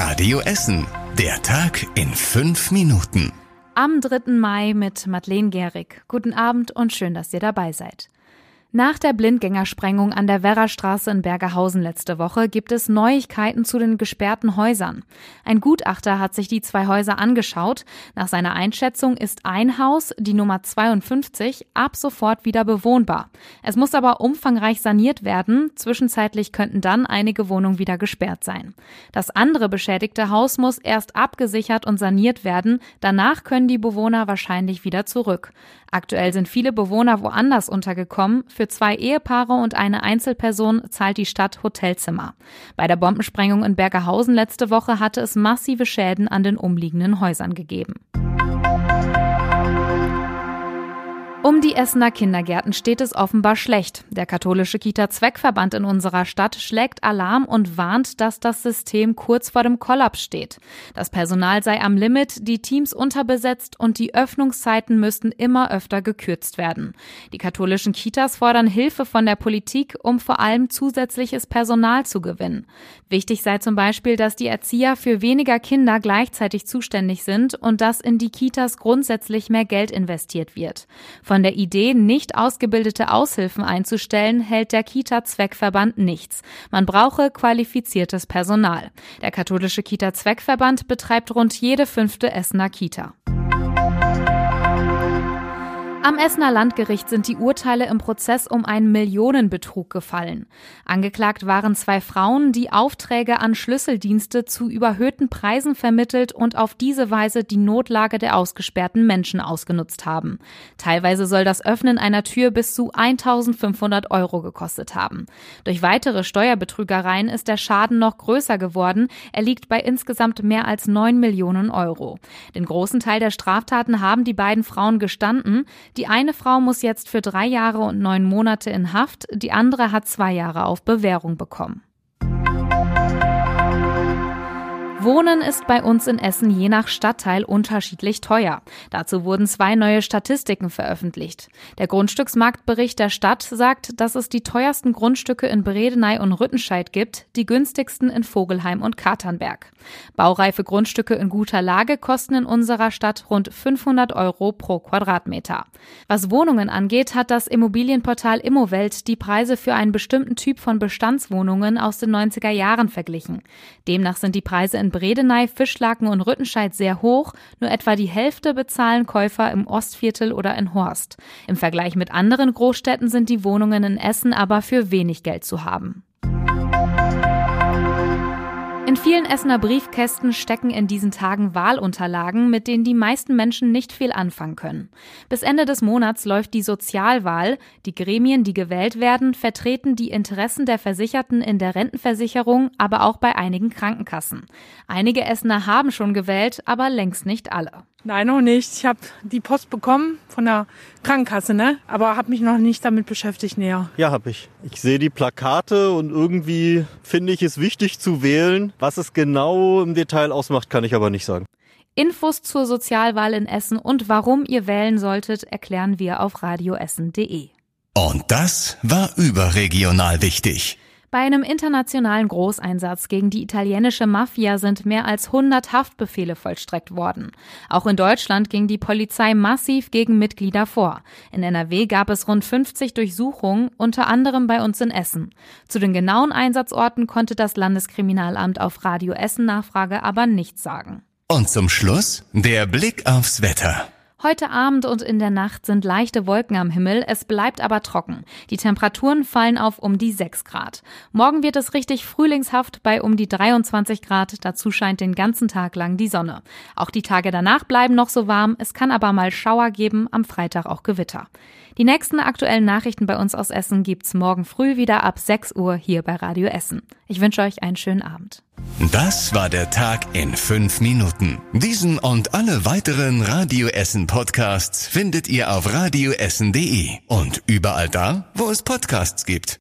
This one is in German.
Radio Essen. Der Tag in fünf Minuten. Am 3. Mai mit Madeleine Gehrig. Guten Abend und schön, dass ihr dabei seid. Nach der Blindgängersprengung an der Werrastraße in Bergerhausen letzte Woche gibt es Neuigkeiten zu den gesperrten Häusern. Ein Gutachter hat sich die zwei Häuser angeschaut. Nach seiner Einschätzung ist ein Haus, die Nummer 52, ab sofort wieder bewohnbar. Es muss aber umfangreich saniert werden. Zwischenzeitlich könnten dann einige Wohnungen wieder gesperrt sein. Das andere beschädigte Haus muss erst abgesichert und saniert werden. Danach können die Bewohner wahrscheinlich wieder zurück. Aktuell sind viele Bewohner woanders untergekommen. Für zwei Ehepaare und eine Einzelperson zahlt die Stadt Hotelzimmer. Bei der Bombensprengung in Bergerhausen letzte Woche hatte es massive Schäden an den umliegenden Häusern gegeben. Um die Essener Kindergärten steht es offenbar schlecht. Der katholische Kita-Zweckverband in unserer Stadt schlägt Alarm und warnt, dass das System kurz vor dem Kollaps steht. Das Personal sei am Limit, die Teams unterbesetzt und die Öffnungszeiten müssten immer öfter gekürzt werden. Die katholischen Kitas fordern Hilfe von der Politik, um vor allem zusätzliches Personal zu gewinnen. Wichtig sei zum Beispiel, dass die Erzieher für weniger Kinder gleichzeitig zuständig sind und dass in die Kitas grundsätzlich mehr Geld investiert wird. Von der Idee, nicht ausgebildete Aushilfen einzustellen, hält der Kita-Zweckverband nichts. Man brauche qualifiziertes Personal. Der katholische Kita-Zweckverband betreibt rund jede fünfte Essener Kita. Am Essener Landgericht sind die Urteile im Prozess um einen Millionenbetrug gefallen. Angeklagt waren zwei Frauen, die Aufträge an Schlüsseldienste zu überhöhten Preisen vermittelt und auf diese Weise die Notlage der ausgesperrten Menschen ausgenutzt haben. Teilweise soll das Öffnen einer Tür bis zu 1500 Euro gekostet haben. Durch weitere Steuerbetrügereien ist der Schaden noch größer geworden. Er liegt bei insgesamt mehr als 9 Millionen Euro. Den großen Teil der Straftaten haben die beiden Frauen gestanden. Die eine Frau muss jetzt für drei Jahre und neun Monate in Haft, die andere hat zwei Jahre auf Bewährung bekommen. Wohnen ist bei uns in Essen je nach Stadtteil unterschiedlich teuer. Dazu wurden zwei neue Statistiken veröffentlicht. Der Grundstücksmarktbericht der Stadt sagt, dass es die teuersten Grundstücke in Bredeney und Rüttenscheid gibt, die günstigsten in Vogelheim und Katernberg. Baureife Grundstücke in guter Lage kosten in unserer Stadt rund 500 Euro pro Quadratmeter. Was Wohnungen angeht, hat das Immobilienportal Immowelt die Preise für einen bestimmten Typ von Bestandswohnungen aus den 90er Jahren verglichen. Demnach sind die Preise in Bredeney, Fischlaken und Rüttenscheid sehr hoch, nur etwa die Hälfte bezahlen Käufer im Ostviertel oder in Horst. Im Vergleich mit anderen Großstädten sind die Wohnungen in Essen aber für wenig Geld zu haben. In vielen Essener Briefkästen stecken in diesen Tagen Wahlunterlagen, mit denen die meisten Menschen nicht viel anfangen können. Bis Ende des Monats läuft die Sozialwahl. Die Gremien, die gewählt werden, vertreten die Interessen der Versicherten in der Rentenversicherung, aber auch bei einigen Krankenkassen. Einige Essener haben schon gewählt, aber längst nicht alle. Nein, noch nicht. Ich habe die Post bekommen von der Krankenkasse, ne? Aber habe mich noch nicht damit beschäftigt näher. Ja, habe ich. Ich sehe die Plakate und irgendwie finde ich es wichtig zu wählen. Was es genau im Detail ausmacht, kann ich aber nicht sagen. Infos zur Sozialwahl in Essen und warum ihr wählen solltet, erklären wir auf radioessen.de. Und das war überregional wichtig. Bei einem internationalen Großeinsatz gegen die italienische Mafia sind mehr als 100 Haftbefehle vollstreckt worden. Auch in Deutschland ging die Polizei massiv gegen Mitglieder vor. In NRW gab es rund 50 Durchsuchungen, unter anderem bei uns in Essen. Zu den genauen Einsatzorten konnte das Landeskriminalamt auf Radio Essen Nachfrage aber nichts sagen. Und zum Schluss der Blick aufs Wetter. Heute Abend und in der Nacht sind leichte Wolken am Himmel, es bleibt aber trocken. Die Temperaturen fallen auf um die 6 Grad. Morgen wird es richtig frühlingshaft bei um die 23 Grad, dazu scheint den ganzen Tag lang die Sonne. Auch die Tage danach bleiben noch so warm, es kann aber mal Schauer geben, am Freitag auch Gewitter. Die nächsten aktuellen Nachrichten bei uns aus Essen gibt's morgen früh wieder ab 6 Uhr hier bei Radio Essen. Ich wünsche euch einen schönen Abend. Das war der Tag in fünf Minuten. Diesen und alle weiteren Radio Essen Podcasts findet ihr auf radioessen.de und überall da, wo es Podcasts gibt.